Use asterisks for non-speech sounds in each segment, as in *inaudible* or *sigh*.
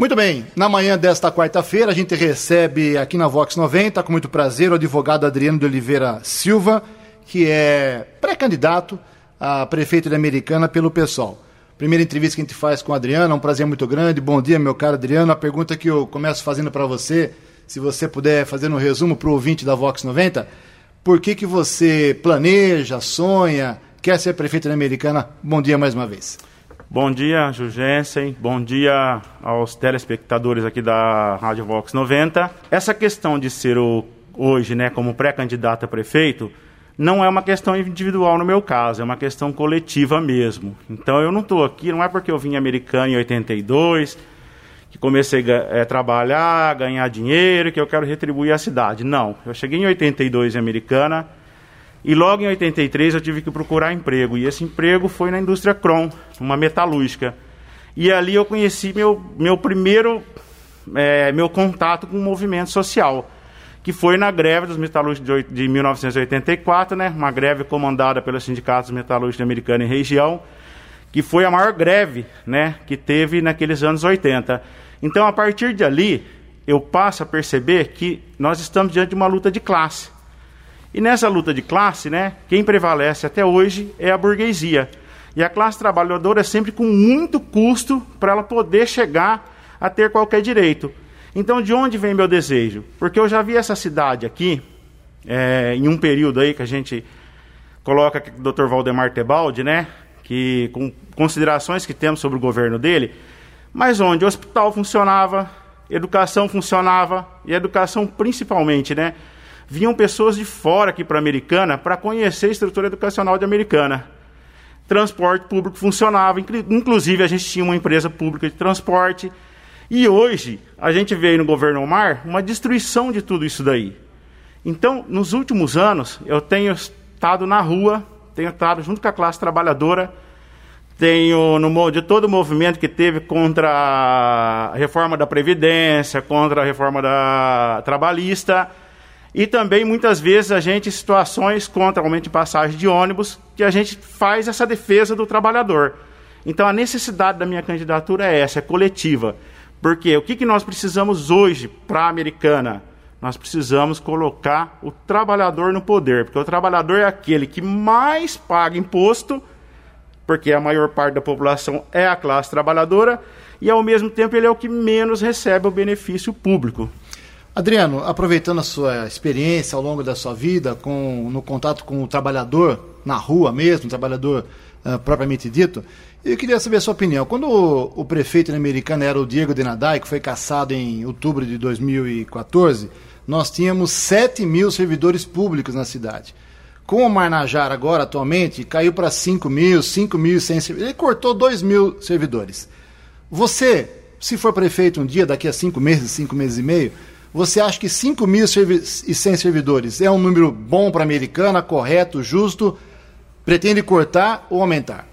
Muito bem, na manhã desta quarta-feira a gente recebe aqui na Vox 90, com muito prazer, o advogado Adriano de Oliveira Silva, que é pré-candidato a prefeito de Americana pelo PSOL. Primeira entrevista que a gente faz com o Adriano, é um prazer muito grande. Bom dia, meu caro Adriano. A pergunta que eu começo fazendo para você, se você puder fazer um resumo para o ouvinte da Vox 90, por que, que você planeja, sonha, quer ser prefeito da Americana? Bom dia mais uma vez. Bom dia, Jugensen. Bom dia aos telespectadores aqui da Rádio Vox 90. Essa questão de ser o, hoje, né, como pré-candidato a prefeito, não é uma questão individual no meu caso, é uma questão coletiva mesmo. Então eu não estou aqui, não é porque eu vim americano em 82, que comecei a é, trabalhar, ganhar dinheiro, que eu quero retribuir a cidade. Não, eu cheguei em 82 em Americana e logo em 83 eu tive que procurar emprego. E esse emprego foi na indústria Crom, uma metalúrgica. E ali eu conheci meu, meu primeiro é, meu contato com o movimento social, que foi na greve dos metalúrgicos de, de 1984, né, uma greve comandada pelos sindicatos metalúrgicos americanos em região, que foi a maior greve né, que teve naqueles anos 80. Então, a partir de ali, eu passo a perceber que nós estamos diante de uma luta de classe. E nessa luta de classe, né, quem prevalece até hoje é a burguesia. E a classe trabalhadora é sempre com muito custo para ela poder chegar a ter qualquer direito. Então, de onde vem meu desejo? Porque eu já vi essa cidade aqui, é, em um período aí que a gente coloca o Dr. Valdemar Tebaldi, né, que com considerações que temos sobre o governo dele, mas onde o hospital funcionava, educação funcionava, e educação principalmente, né, vinham pessoas de fora aqui para Americana para conhecer a estrutura educacional de Americana. Transporte público funcionava, inclusive a gente tinha uma empresa pública de transporte. E hoje a gente vê no governo Omar uma destruição de tudo isso daí. Então, nos últimos anos, eu tenho estado na rua, tenho estado junto com a classe trabalhadora, tenho no de todo o movimento que teve contra a reforma da Previdência, contra a reforma da trabalhista, e também, muitas vezes, a gente, situações contra aumento de passagem de ônibus, que a gente faz essa defesa do trabalhador. Então, a necessidade da minha candidatura é essa, é coletiva. Porque o que, que nós precisamos hoje para a americana? Nós precisamos colocar o trabalhador no poder, porque o trabalhador é aquele que mais paga imposto, porque a maior parte da população é a classe trabalhadora, e ao mesmo tempo ele é o que menos recebe o benefício público. Adriano, aproveitando a sua experiência ao longo da sua vida com, no contato com o trabalhador, na rua mesmo, o trabalhador uh, propriamente dito, eu queria saber a sua opinião. Quando o, o prefeito americano era o Diego Denadai, que foi caçado em outubro de 2014, nós tínhamos 7 mil servidores públicos na cidade. Com o Marnajar agora, atualmente, caiu para 5 mil, 5 mil e 100 servidores. Ele cortou 2 mil servidores. Você, se for prefeito um dia, daqui a 5 meses, 5 meses e meio, você acha que 5 mil e 100 servidores é um número bom para a americana, correto, justo? Pretende cortar ou aumentar?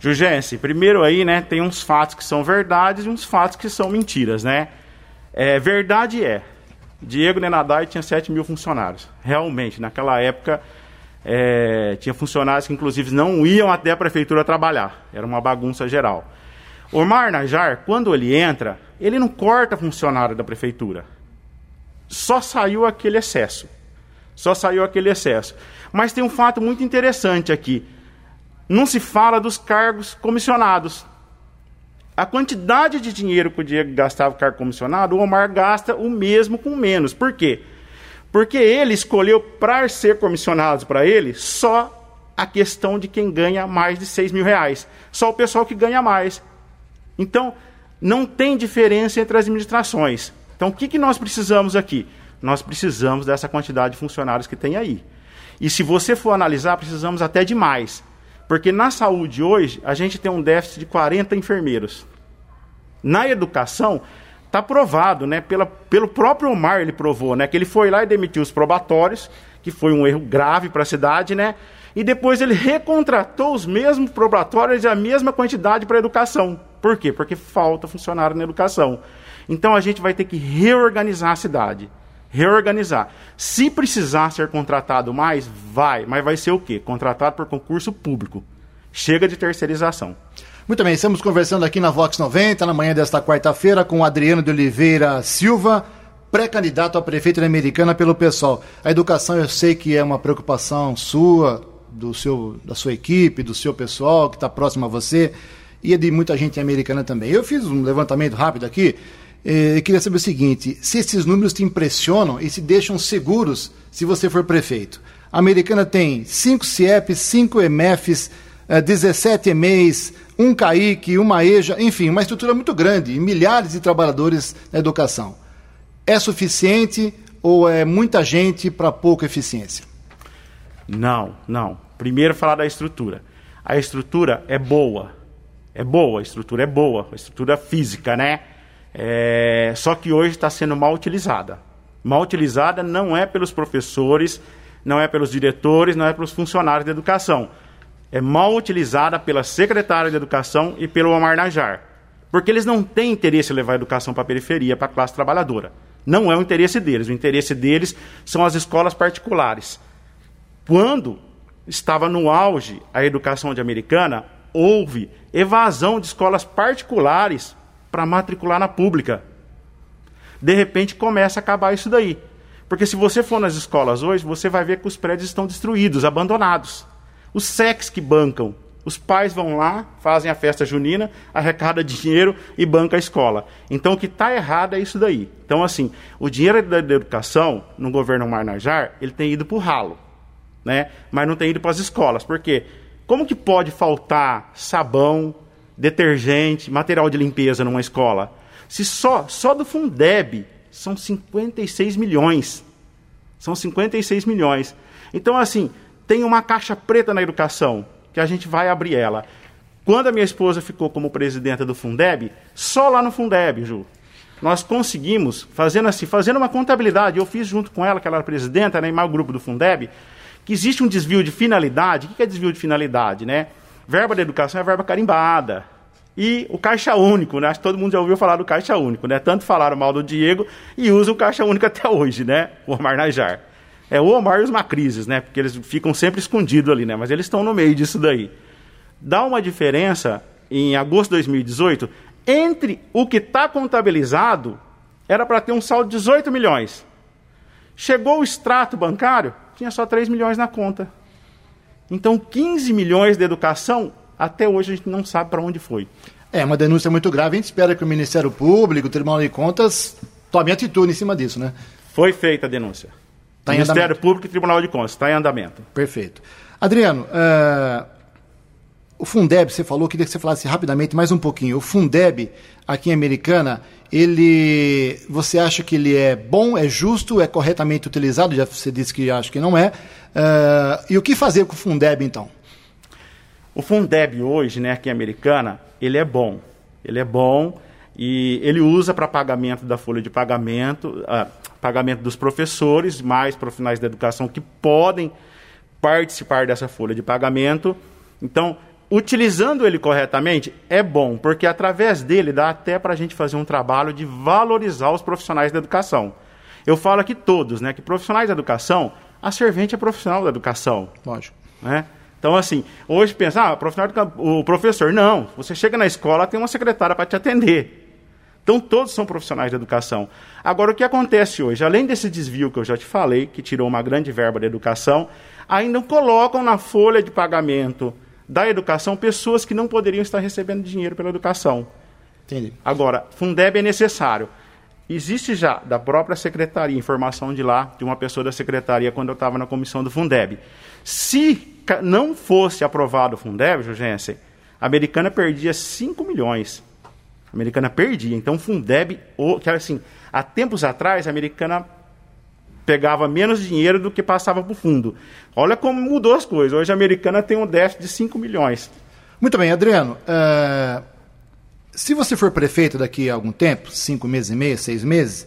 Jurgense, primeiro aí, né, tem uns fatos que são verdades e uns fatos que são mentiras, né? É, verdade é, Diego Nenadai tinha 7 mil funcionários. Realmente, naquela época, é, tinha funcionários que inclusive não iam até a prefeitura trabalhar. Era uma bagunça geral. O Najar, quando ele entra, ele não corta funcionário da prefeitura só saiu aquele excesso. Só saiu aquele excesso. Mas tem um fato muito interessante aqui. Não se fala dos cargos comissionados. A quantidade de dinheiro que o Diego gastava com cargo comissionado, o Omar gasta o mesmo com menos. Por quê? Porque ele escolheu para ser comissionados para ele só a questão de quem ganha mais de 6 mil reais. Só o pessoal que ganha mais. Então, não tem diferença entre as administrações. Então, o que, que nós precisamos aqui? Nós precisamos dessa quantidade de funcionários que tem aí. E se você for analisar, precisamos até de mais. Porque na saúde hoje, a gente tem um déficit de 40 enfermeiros. Na educação, está provado, né, pela, pelo próprio Omar ele provou, né, que ele foi lá e demitiu os probatórios, que foi um erro grave para a cidade, né, e depois ele recontratou os mesmos probatórios e a mesma quantidade para a educação. Por quê? Porque falta funcionário na educação. Então a gente vai ter que reorganizar a cidade. Reorganizar. Se precisar ser contratado mais, vai. Mas vai ser o quê? Contratado por concurso público. Chega de terceirização. Muito bem, estamos conversando aqui na Vox 90, na manhã desta quarta-feira, com Adriano de Oliveira Silva, pré-candidato a prefeito da Americana pelo PSOL. A educação eu sei que é uma preocupação sua, do seu, da sua equipe, do seu pessoal que está próximo a você, e é de muita gente americana também. Eu fiz um levantamento rápido aqui eh, e queria saber o seguinte: se esses números te impressionam e se deixam seguros se você for prefeito. A americana tem 5 CIEPs, 5 EMFs, 17 EMEIs, um CAIC, uma EJA, enfim, uma estrutura muito grande e milhares de trabalhadores na educação. É suficiente ou é muita gente para pouca eficiência? Não, não. Primeiro falar da estrutura. A estrutura é boa. É boa, a estrutura é boa, a estrutura física, né? É... Só que hoje está sendo mal utilizada. Mal utilizada não é pelos professores, não é pelos diretores, não é pelos funcionários da educação. É mal utilizada pela secretária de educação e pelo Omar Najar. Porque eles não têm interesse em levar a educação para a periferia, para a classe trabalhadora. Não é o interesse deles. O interesse deles são as escolas particulares. Quando estava no auge a educação de americana, houve evasão de escolas particulares para matricular na pública. De repente começa a acabar isso daí. Porque se você for nas escolas hoje, você vai ver que os prédios estão destruídos, abandonados. Os SECs que bancam. Os pais vão lá, fazem a festa junina, arrecada dinheiro e banca a escola. Então o que está errado é isso daí. Então, assim, o dinheiro da educação no governo Marnajar, ele tem ido para o ralo. Né? Mas não tem ido para as escolas. Por quê? Como que pode faltar sabão, detergente, material de limpeza numa escola? Se só, só do Fundeb são 56 milhões. São 56 milhões. Então, assim, tem uma caixa preta na educação, que a gente vai abrir ela. Quando a minha esposa ficou como presidenta do Fundeb, só lá no Fundeb, Ju, nós conseguimos, fazendo assim, fazendo uma contabilidade, eu fiz junto com ela, que ela era presidenta, né, e o grupo do Fundeb, que existe um desvio de finalidade. O que é desvio de finalidade, né? Verba da educação é verba carimbada. E o caixa único, né? Acho que todo mundo já ouviu falar do caixa único, né? Tanto falaram mal do Diego e usam o caixa único até hoje, né? O Omar Najar. É o Omar e os Macrises, né? Porque eles ficam sempre escondidos ali, né? Mas eles estão no meio disso daí. Dá uma diferença em agosto de 2018 entre o que está contabilizado, era para ter um saldo de 18 milhões. Chegou o extrato bancário, tinha só 3 milhões na conta. Então, 15 milhões de educação até hoje a gente não sabe para onde foi. É uma denúncia muito grave. A gente espera que o Ministério Público, o Tribunal de Contas, tome atitude em cima disso, né? Foi feita a denúncia. Tá Ministério andamento. Público e Tribunal de Contas, está em andamento. Perfeito. Adriano, uh, o Fundeb, você falou, queria que você falasse rapidamente mais um pouquinho. O Fundeb, aqui em Americana, ele, você acha que ele é bom, é justo, é corretamente utilizado? Já você disse que acha que não é. Uh, e o que fazer com o Fundeb, então? O Fundeb hoje, né, aqui em Americana, ele é bom. Ele é bom e ele usa para pagamento da folha de pagamento, uh, pagamento dos professores, mais profissionais da educação que podem participar dessa folha de pagamento. Então, utilizando ele corretamente é bom, porque através dele dá até para a gente fazer um trabalho de valorizar os profissionais da educação. Eu falo aqui todos, né, que profissionais da educação, a servente é profissional da educação. Lógico. Né? Então, assim, hoje pensa, ah, o, o professor. Não, você chega na escola, tem uma secretária para te atender. Então, todos são profissionais da educação. Agora, o que acontece hoje? Além desse desvio que eu já te falei, que tirou uma grande verba da educação, ainda colocam na folha de pagamento da educação pessoas que não poderiam estar recebendo dinheiro pela educação. Entendi. Agora, Fundeb é necessário. Existe já da própria secretaria, informação de lá, de uma pessoa da secretaria, quando eu estava na comissão do Fundeb. Se não fosse aprovado o Fundeb, Jurgensen, a americana perdia 5 milhões. A americana perdia. Então, o Fundeb, que era assim, há tempos atrás, a americana pegava menos dinheiro do que passava para o fundo. Olha como mudou as coisas. Hoje a americana tem um déficit de 5 milhões. Muito bem, Adriano. Uh, se você for prefeito daqui a algum tempo, cinco meses e meio, seis meses,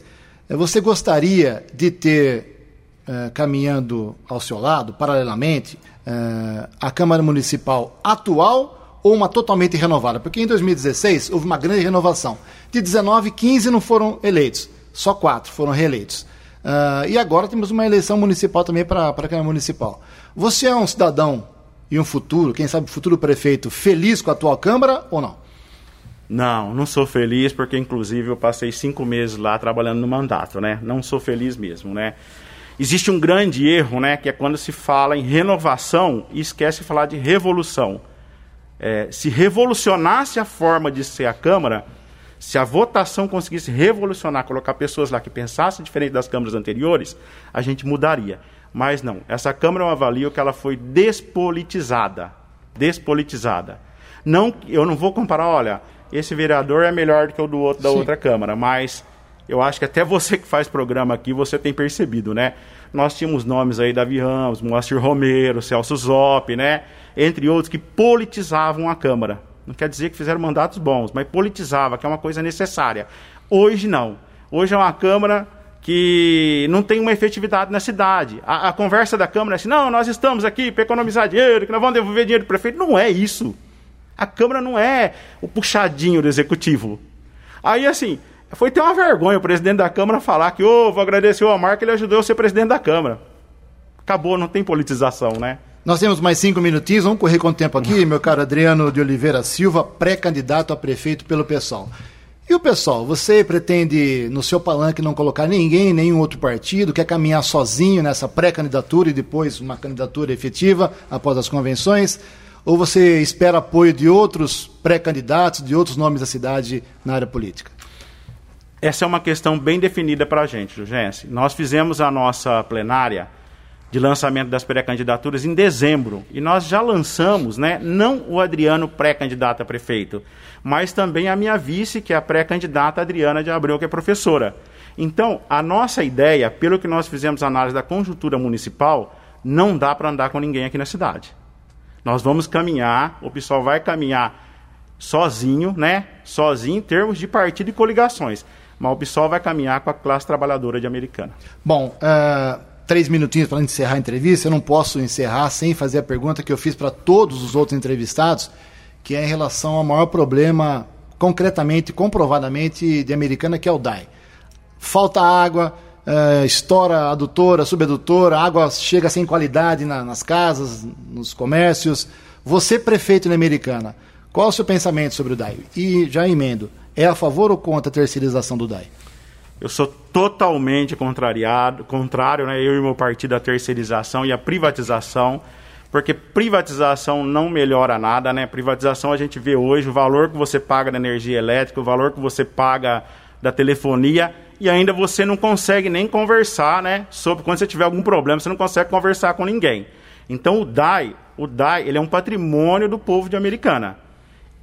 uh, você gostaria de ter, uh, caminhando ao seu lado, paralelamente, uh, a Câmara Municipal atual ou uma totalmente renovada? Porque em 2016 houve uma grande renovação. De 19, 15 não foram eleitos, só quatro foram reeleitos. Uh, e agora temos uma eleição municipal também para a Câmara Municipal. Você é um cidadão e um futuro, quem sabe futuro prefeito, feliz com a atual Câmara ou não? Não, não sou feliz porque, inclusive, eu passei cinco meses lá trabalhando no mandato, né? Não sou feliz mesmo, né? Existe um grande erro, né? Que é quando se fala em renovação e esquece de falar de revolução. É, se revolucionasse a forma de ser a Câmara, se a votação conseguisse revolucionar, colocar pessoas lá que pensassem diferente das câmaras anteriores, a gente mudaria. Mas não, essa Câmara eu avalio que ela foi despolitizada. Despolitizada. Não, eu não vou comparar, olha, esse vereador é melhor do que o do outro da Sim. outra Câmara, mas eu acho que até você que faz programa aqui, você tem percebido, né? Nós tínhamos nomes aí, Davi Ramos, Moacir Romero, Celso Zop, né? Entre outros que politizavam a Câmara. Não quer dizer que fizeram mandatos bons, mas politizava, que é uma coisa necessária. Hoje não. Hoje é uma Câmara que não tem uma efetividade na cidade. A, a conversa da Câmara é assim: não, nós estamos aqui para economizar dinheiro, que nós vamos devolver dinheiro para o prefeito. Não é isso. A Câmara não é o puxadinho do executivo. Aí, assim, foi ter uma vergonha o presidente da Câmara falar que, ô, oh, vou agradecer o Omar que ele ajudou a ser presidente da Câmara. Acabou, não tem politização, né? Nós temos mais cinco minutinhos, vamos correr com o tempo aqui, meu caro Adriano de Oliveira Silva, pré-candidato a prefeito pelo PSOL. E o pessoal, você pretende no seu palanque não colocar ninguém, nenhum outro partido, quer caminhar sozinho nessa pré-candidatura e depois uma candidatura efetiva após as convenções? Ou você espera apoio de outros pré-candidatos, de outros nomes da cidade na área política? Essa é uma questão bem definida para a gente, Jurgense. Nós fizemos a nossa plenária de lançamento das pré-candidaturas em dezembro. E nós já lançamos, né, não o Adriano pré-candidato a prefeito, mas também a minha vice, que é a pré-candidata Adriana de Abreu, que é professora. Então, a nossa ideia, pelo que nós fizemos análise da conjuntura municipal, não dá para andar com ninguém aqui na cidade. Nós vamos caminhar, o pessoal vai caminhar sozinho, né? Sozinho em termos de partido e coligações. Mas o PSOL vai caminhar com a classe trabalhadora de Americana. Bom, uh, três minutinhos para encerrar a entrevista. Eu não posso encerrar sem fazer a pergunta que eu fiz para todos os outros entrevistados, que é em relação ao maior problema, concretamente, comprovadamente, de Americana, que é o DAI. Falta água, uh, estoura adutora, subadutora, água chega sem qualidade na, nas casas, nos comércios. Você, prefeito na Americana, qual é o seu pensamento sobre o DAI? E já emendo, é a favor ou contra a terceirização do DAI? Eu sou totalmente contrariado, contrário, né, eu e meu partido, à terceirização e à privatização, porque privatização não melhora nada, né? Privatização a gente vê hoje o valor que você paga da energia elétrica, o valor que você paga da telefonia e ainda você não consegue nem conversar, né? Sobre quando você tiver algum problema, você não consegue conversar com ninguém. Então o DAI, o DAI, ele é um patrimônio do povo de Americana.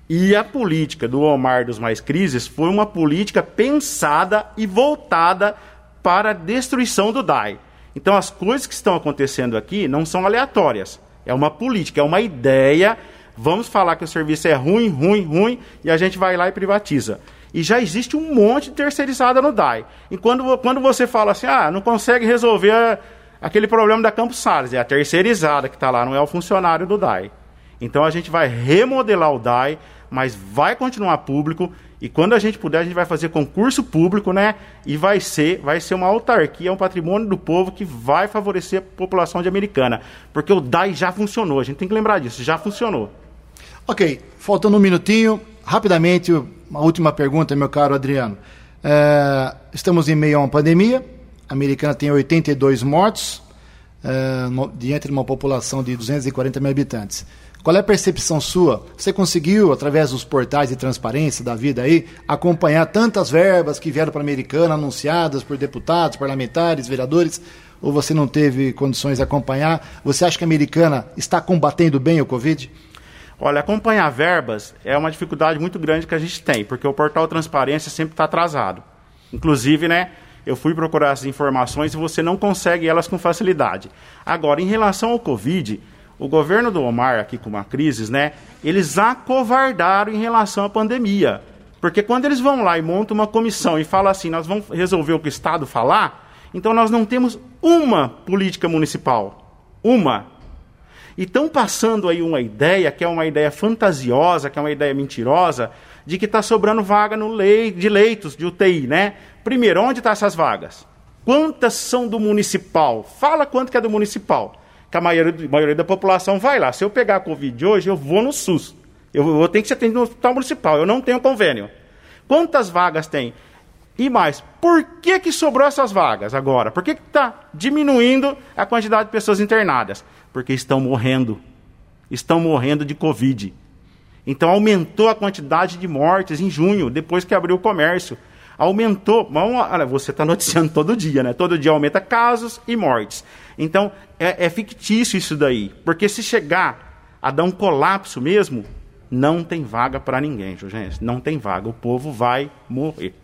E a política do Omar dos Mais Crises foi uma política pensada e voltada para a destruição do DAI. Então as coisas que estão acontecendo aqui não são aleatórias. É uma política, é uma ideia. Vamos falar que o serviço é ruim, ruim, ruim, e a gente vai lá e privatiza. E já existe um monte de terceirizada no DAI. E quando, quando você fala assim, ah, não consegue resolver aquele problema da Campos Salles, é a terceirizada que está lá, não é o funcionário do DAI. Então a gente vai remodelar o DAI, mas vai continuar público. E quando a gente puder, a gente vai fazer concurso público, né? E vai ser, vai ser uma autarquia, um patrimônio do povo que vai favorecer a população de Americana. Porque o DAI já funcionou, a gente tem que lembrar disso, já funcionou. Ok, faltando um minutinho, rapidamente, uma última pergunta, meu caro Adriano. É, estamos em meio a uma pandemia, a americana tem 82 mortos, é, no, diante de uma população de 240 mil habitantes. Qual é a percepção sua? Você conseguiu, através dos portais de transparência da vida aí, acompanhar tantas verbas que vieram para a Americana, anunciadas por deputados, parlamentares, vereadores, ou você não teve condições de acompanhar? Você acha que a Americana está combatendo bem o Covid? Olha, acompanhar verbas é uma dificuldade muito grande que a gente tem, porque o portal Transparência sempre está atrasado. Inclusive, né, eu fui procurar essas informações e você não consegue elas com facilidade. Agora, em relação ao Covid, o governo do Omar, aqui com uma crise, né, eles acovardaram em relação à pandemia. Porque quando eles vão lá e montam uma comissão e falam assim, nós vamos resolver o que o Estado falar, então nós não temos uma política municipal. Uma. E estão passando aí uma ideia, que é uma ideia fantasiosa, que é uma ideia mentirosa, de que está sobrando vaga no lei, de leitos de UTI, né? Primeiro, onde estão tá essas vagas? Quantas são do municipal? Fala quanto que é do municipal. Que a maioria, a maioria da população vai lá. Se eu pegar a Covid hoje, eu vou no SUS. Eu, tenho que ser atendido no hospital municipal. Eu não tenho convênio. Quantas vagas tem? E mais, por que, que sobrou essas vagas agora? Por que está diminuindo a quantidade de pessoas internadas? Porque estão morrendo. Estão morrendo de Covid. Então aumentou a quantidade de mortes em junho, depois que abriu o comércio. Aumentou. Olha, você está noticiando *laughs* todo dia, né? Todo dia aumenta casos e mortes. Então é, é fictício isso daí. Porque se chegar a dar um colapso mesmo, não tem vaga para ninguém, gente. Não tem vaga. O povo vai morrer.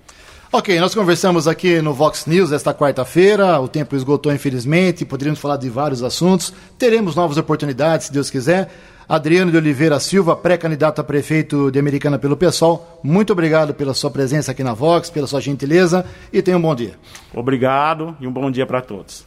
Ok, nós conversamos aqui no Vox News esta quarta-feira. O tempo esgotou, infelizmente. Poderíamos falar de vários assuntos. Teremos novas oportunidades, se Deus quiser. Adriano de Oliveira Silva, pré-candidato a prefeito de Americana pelo PSOL, muito obrigado pela sua presença aqui na Vox, pela sua gentileza e tenha um bom dia. Obrigado e um bom dia para todos.